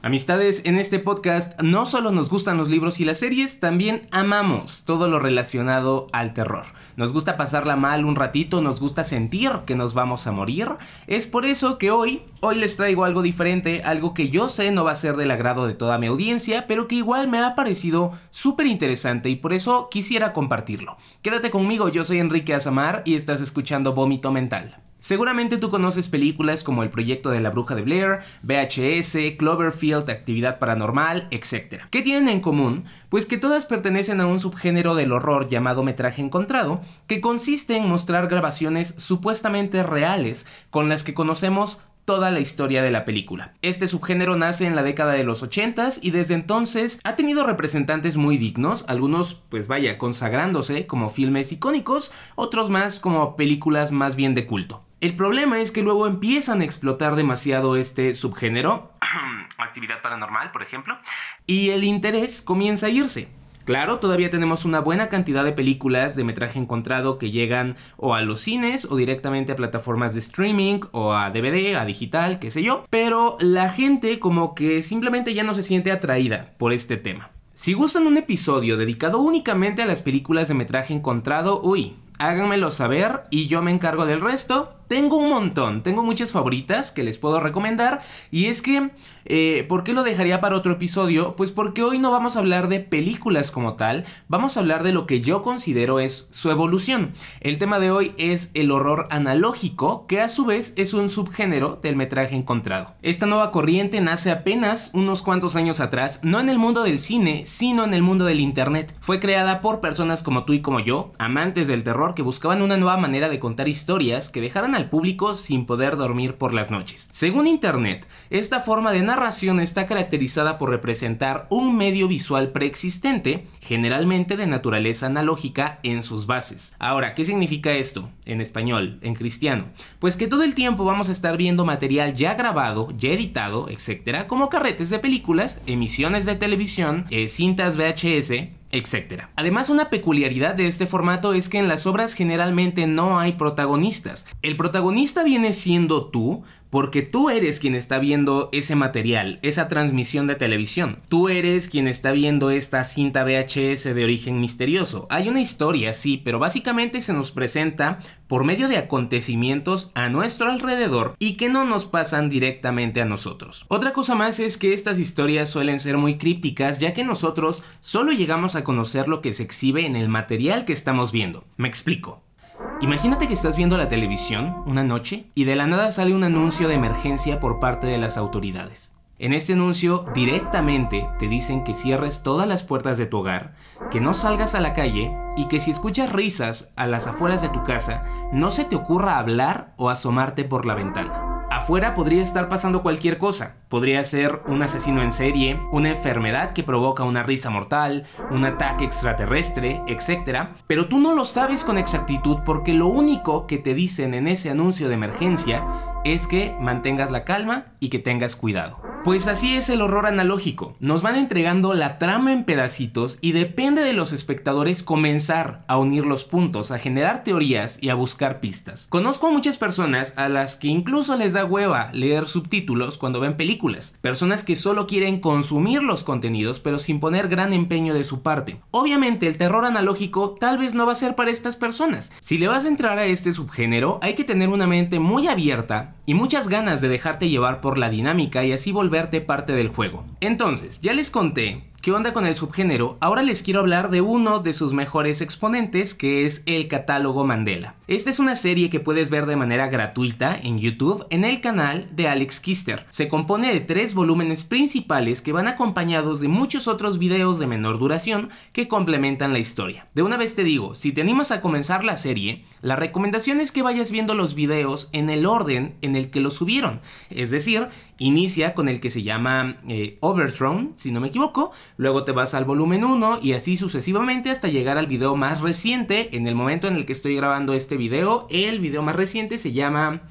Amistades, en este podcast no solo nos gustan los libros y las series, también amamos todo lo relacionado al terror. Nos gusta pasarla mal un ratito, nos gusta sentir que nos vamos a morir. Es por eso que hoy, hoy les traigo algo diferente, algo que yo sé no va a ser del agrado de toda mi audiencia, pero que igual me ha parecido súper interesante y por eso quisiera compartirlo. Quédate conmigo, yo soy Enrique Azamar y estás escuchando Vómito Mental. Seguramente tú conoces películas como El proyecto de la bruja de Blair, VHS, Cloverfield, Actividad Paranormal, etc. ¿Qué tienen en común? Pues que todas pertenecen a un subgénero del horror llamado metraje encontrado, que consiste en mostrar grabaciones supuestamente reales con las que conocemos toda la historia de la película. Este subgénero nace en la década de los 80 y desde entonces ha tenido representantes muy dignos, algunos pues vaya consagrándose como filmes icónicos, otros más como películas más bien de culto. El problema es que luego empiezan a explotar demasiado este subgénero, actividad paranormal por ejemplo, y el interés comienza a irse. Claro, todavía tenemos una buena cantidad de películas de metraje encontrado que llegan o a los cines o directamente a plataformas de streaming o a DVD, a digital, qué sé yo, pero la gente como que simplemente ya no se siente atraída por este tema. Si gustan un episodio dedicado únicamente a las películas de metraje encontrado, uy, háganmelo saber y yo me encargo del resto. Tengo un montón, tengo muchas favoritas que les puedo recomendar y es que eh, ¿Por qué lo dejaría para otro episodio? Pues porque hoy no vamos a hablar de películas como tal, vamos a hablar de lo que yo considero es su evolución. El tema de hoy es el horror analógico, que a su vez es un subgénero del metraje encontrado. Esta nueva corriente nace apenas unos cuantos años atrás, no en el mundo del cine, sino en el mundo del internet. Fue creada por personas como tú y como yo, amantes del terror que buscaban una nueva manera de contar historias que dejaran al público sin poder dormir por las noches. Según internet, esta forma de narración está caracterizada por representar un medio visual preexistente, generalmente de naturaleza analógica en sus bases. Ahora, ¿qué significa esto en español, en cristiano? Pues que todo el tiempo vamos a estar viendo material ya grabado, ya editado, etcétera, como carretes de películas, emisiones de televisión, eh, cintas VHS, etc. Además, una peculiaridad de este formato es que en las obras generalmente no hay protagonistas. El protagonista viene siendo tú, porque tú eres quien está viendo ese material, esa transmisión de televisión. Tú eres quien está viendo esta cinta VHS de origen misterioso. Hay una historia, sí, pero básicamente se nos presenta por medio de acontecimientos a nuestro alrededor y que no nos pasan directamente a nosotros. Otra cosa más es que estas historias suelen ser muy crípticas ya que nosotros solo llegamos a conocer lo que se exhibe en el material que estamos viendo. Me explico. Imagínate que estás viendo la televisión una noche y de la nada sale un anuncio de emergencia por parte de las autoridades. En este anuncio directamente te dicen que cierres todas las puertas de tu hogar, que no salgas a la calle y que si escuchas risas a las afueras de tu casa, no se te ocurra hablar o asomarte por la ventana. Afuera podría estar pasando cualquier cosa. Podría ser un asesino en serie, una enfermedad que provoca una risa mortal, un ataque extraterrestre, etc. Pero tú no lo sabes con exactitud porque lo único que te dicen en ese anuncio de emergencia es que mantengas la calma y que tengas cuidado. Pues así es el horror analógico. Nos van entregando la trama en pedacitos y depende de los espectadores comenzar a unir los puntos, a generar teorías y a buscar pistas. Conozco a muchas personas a las que incluso les da hueva leer subtítulos cuando ven películas. Personas que solo quieren consumir los contenidos pero sin poner gran empeño de su parte. Obviamente el terror analógico tal vez no va a ser para estas personas. Si le vas a entrar a este subgénero hay que tener una mente muy abierta y muchas ganas de dejarte llevar por la dinámica y así volver parte del juego. Entonces, ya les conté ¿Qué onda con el subgénero? Ahora les quiero hablar de uno de sus mejores exponentes, que es el catálogo Mandela. Esta es una serie que puedes ver de manera gratuita en YouTube en el canal de Alex Kister. Se compone de tres volúmenes principales que van acompañados de muchos otros videos de menor duración que complementan la historia. De una vez te digo, si te animas a comenzar la serie, la recomendación es que vayas viendo los videos en el orden en el que los subieron. Es decir, inicia con el que se llama eh, Overthrown, si no me equivoco, luego te vas al volumen 1 y así sucesivamente hasta llegar al video más reciente. En el momento en el que estoy grabando este video, el video más reciente se llama...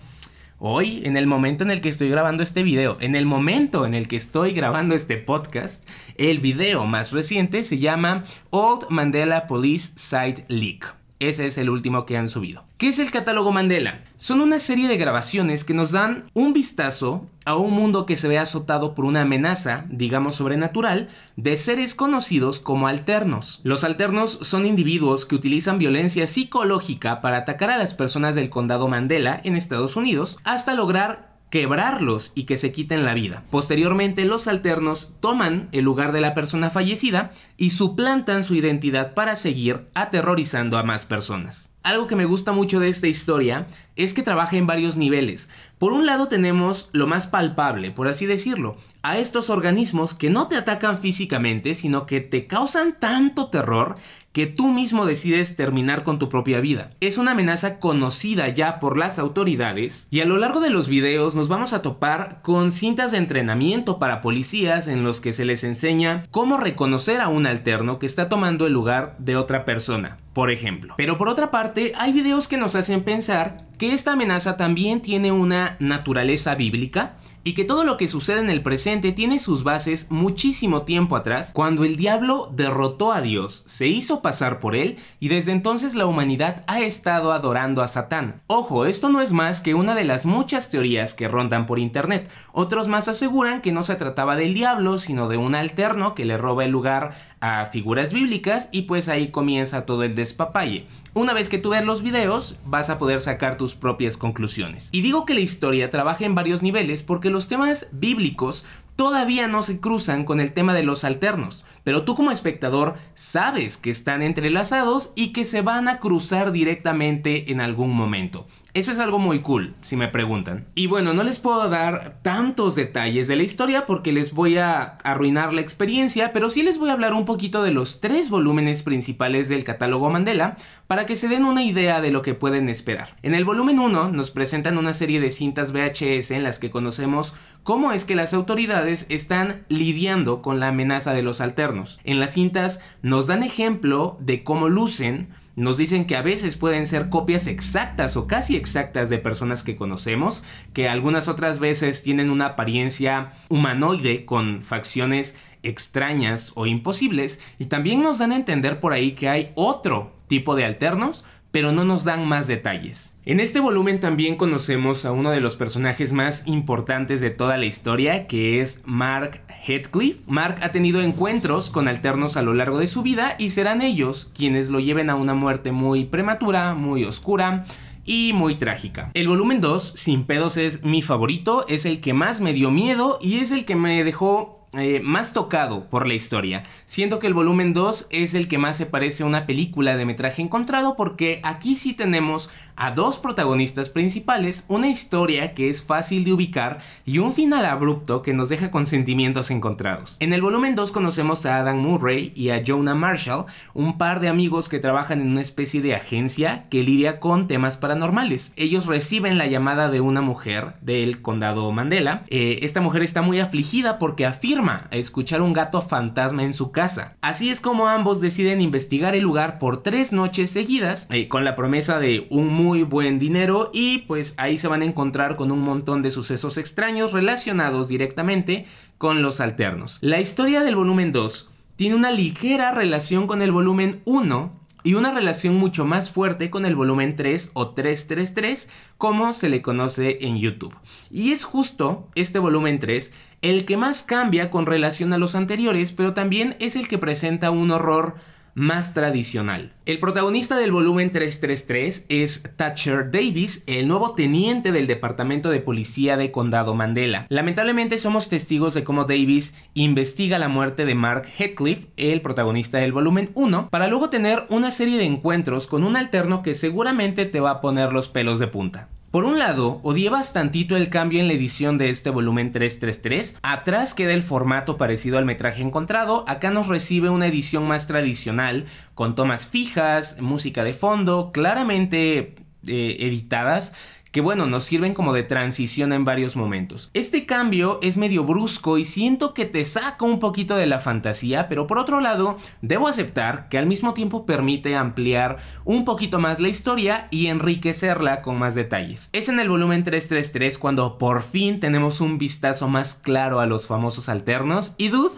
Hoy, en el momento en el que estoy grabando este video, en el momento en el que estoy grabando este podcast, el video más reciente se llama Old Mandela Police Site Leak. Ese es el último que han subido. ¿Qué es el catálogo Mandela? Son una serie de grabaciones que nos dan un vistazo a un mundo que se ve azotado por una amenaza, digamos sobrenatural, de seres conocidos como alternos. Los alternos son individuos que utilizan violencia psicológica para atacar a las personas del condado Mandela en Estados Unidos hasta lograr quebrarlos y que se quiten la vida. Posteriormente los alternos toman el lugar de la persona fallecida y suplantan su identidad para seguir aterrorizando a más personas. Algo que me gusta mucho de esta historia es que trabaja en varios niveles. Por un lado tenemos lo más palpable, por así decirlo, a estos organismos que no te atacan físicamente, sino que te causan tanto terror que tú mismo decides terminar con tu propia vida. Es una amenaza conocida ya por las autoridades y a lo largo de los videos nos vamos a topar con cintas de entrenamiento para policías en los que se les enseña cómo reconocer a un alterno que está tomando el lugar de otra persona por ejemplo. Pero por otra parte, hay videos que nos hacen pensar que esta amenaza también tiene una naturaleza bíblica y que todo lo que sucede en el presente tiene sus bases muchísimo tiempo atrás, cuando el diablo derrotó a Dios, se hizo pasar por él y desde entonces la humanidad ha estado adorando a Satán. Ojo, esto no es más que una de las muchas teorías que rondan por internet. Otros más aseguran que no se trataba del diablo, sino de un alterno que le roba el lugar a figuras bíblicas y pues ahí comienza todo el despapalle. Una vez que tú veas los videos, vas a poder sacar tus propias conclusiones. Y digo que la historia trabaja en varios niveles porque los temas bíblicos todavía no se cruzan con el tema de los alternos, pero tú como espectador sabes que están entrelazados y que se van a cruzar directamente en algún momento. Eso es algo muy cool, si me preguntan. Y bueno, no les puedo dar tantos detalles de la historia porque les voy a arruinar la experiencia, pero sí les voy a hablar un poquito de los tres volúmenes principales del catálogo Mandela para que se den una idea de lo que pueden esperar. En el volumen 1 nos presentan una serie de cintas VHS en las que conocemos cómo es que las autoridades están lidiando con la amenaza de los alternos. En las cintas nos dan ejemplo de cómo lucen nos dicen que a veces pueden ser copias exactas o casi exactas de personas que conocemos, que algunas otras veces tienen una apariencia humanoide con facciones extrañas o imposibles, y también nos dan a entender por ahí que hay otro tipo de alternos pero no nos dan más detalles. En este volumen también conocemos a uno de los personajes más importantes de toda la historia, que es Mark Heathcliff. Mark ha tenido encuentros con alternos a lo largo de su vida y serán ellos quienes lo lleven a una muerte muy prematura, muy oscura, y muy trágica. El volumen 2, sin pedos, es mi favorito, es el que más me dio miedo y es el que me dejó eh, más tocado por la historia. Siento que el volumen 2 es el que más se parece a una película de metraje encontrado porque aquí sí tenemos a dos protagonistas principales, una historia que es fácil de ubicar y un final abrupto que nos deja con sentimientos encontrados. En el volumen 2 conocemos a Adam Murray y a Jonah Marshall, un par de amigos que trabajan en una especie de agencia que lidia con temas paranormales. Ellos reciben la llamada de una mujer del condado Mandela. Eh, esta mujer está muy afligida porque afirma escuchar un gato fantasma en su casa. Así es como ambos deciden investigar el lugar por tres noches seguidas, eh, con la promesa de un muy buen dinero y pues ahí se van a encontrar con un montón de sucesos extraños relacionados directamente con los alternos. La historia del volumen 2 tiene una ligera relación con el volumen 1 y una relación mucho más fuerte con el volumen 3 o 333 como se le conoce en YouTube. Y es justo este volumen 3 el que más cambia con relación a los anteriores, pero también es el que presenta un horror más tradicional. El protagonista del volumen 333 es Thatcher Davis, el nuevo teniente del Departamento de Policía de Condado Mandela. Lamentablemente somos testigos de cómo Davis investiga la muerte de Mark Heathcliff, el protagonista del volumen 1, para luego tener una serie de encuentros con un alterno que seguramente te va a poner los pelos de punta. Por un lado, odié bastantito el cambio en la edición de este volumen 333. Atrás queda el formato parecido al metraje encontrado. Acá nos recibe una edición más tradicional, con tomas fijas, música de fondo, claramente eh, editadas que bueno, nos sirven como de transición en varios momentos. Este cambio es medio brusco y siento que te saca un poquito de la fantasía, pero por otro lado, debo aceptar que al mismo tiempo permite ampliar un poquito más la historia y enriquecerla con más detalles. Es en el volumen 333 cuando por fin tenemos un vistazo más claro a los famosos alternos y dude,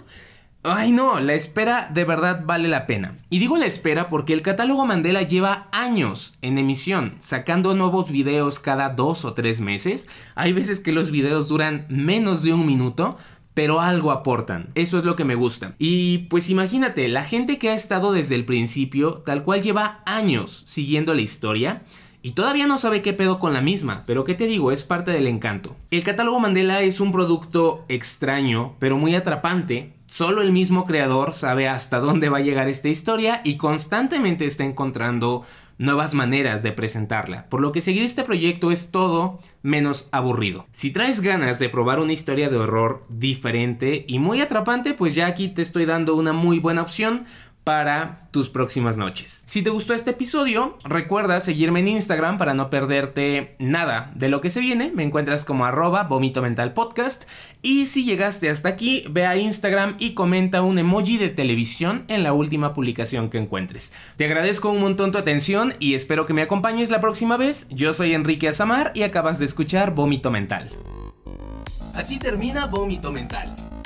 Ay no, la espera de verdad vale la pena. Y digo la espera porque el catálogo Mandela lleva años en emisión, sacando nuevos videos cada dos o tres meses. Hay veces que los videos duran menos de un minuto, pero algo aportan. Eso es lo que me gusta. Y pues imagínate, la gente que ha estado desde el principio, tal cual lleva años siguiendo la historia, y todavía no sabe qué pedo con la misma, pero qué te digo, es parte del encanto. El catálogo Mandela es un producto extraño, pero muy atrapante. Solo el mismo creador sabe hasta dónde va a llegar esta historia y constantemente está encontrando nuevas maneras de presentarla, por lo que seguir este proyecto es todo menos aburrido. Si traes ganas de probar una historia de horror diferente y muy atrapante, pues ya aquí te estoy dando una muy buena opción para tus próximas noches. Si te gustó este episodio, recuerda seguirme en Instagram para no perderte nada de lo que se viene. Me encuentras como arroba vomito mental podcast. Y si llegaste hasta aquí, ve a Instagram y comenta un emoji de televisión en la última publicación que encuentres. Te agradezco un montón tu atención y espero que me acompañes la próxima vez. Yo soy Enrique Azamar y acabas de escuchar Vómito Mental. Así termina Vómito Mental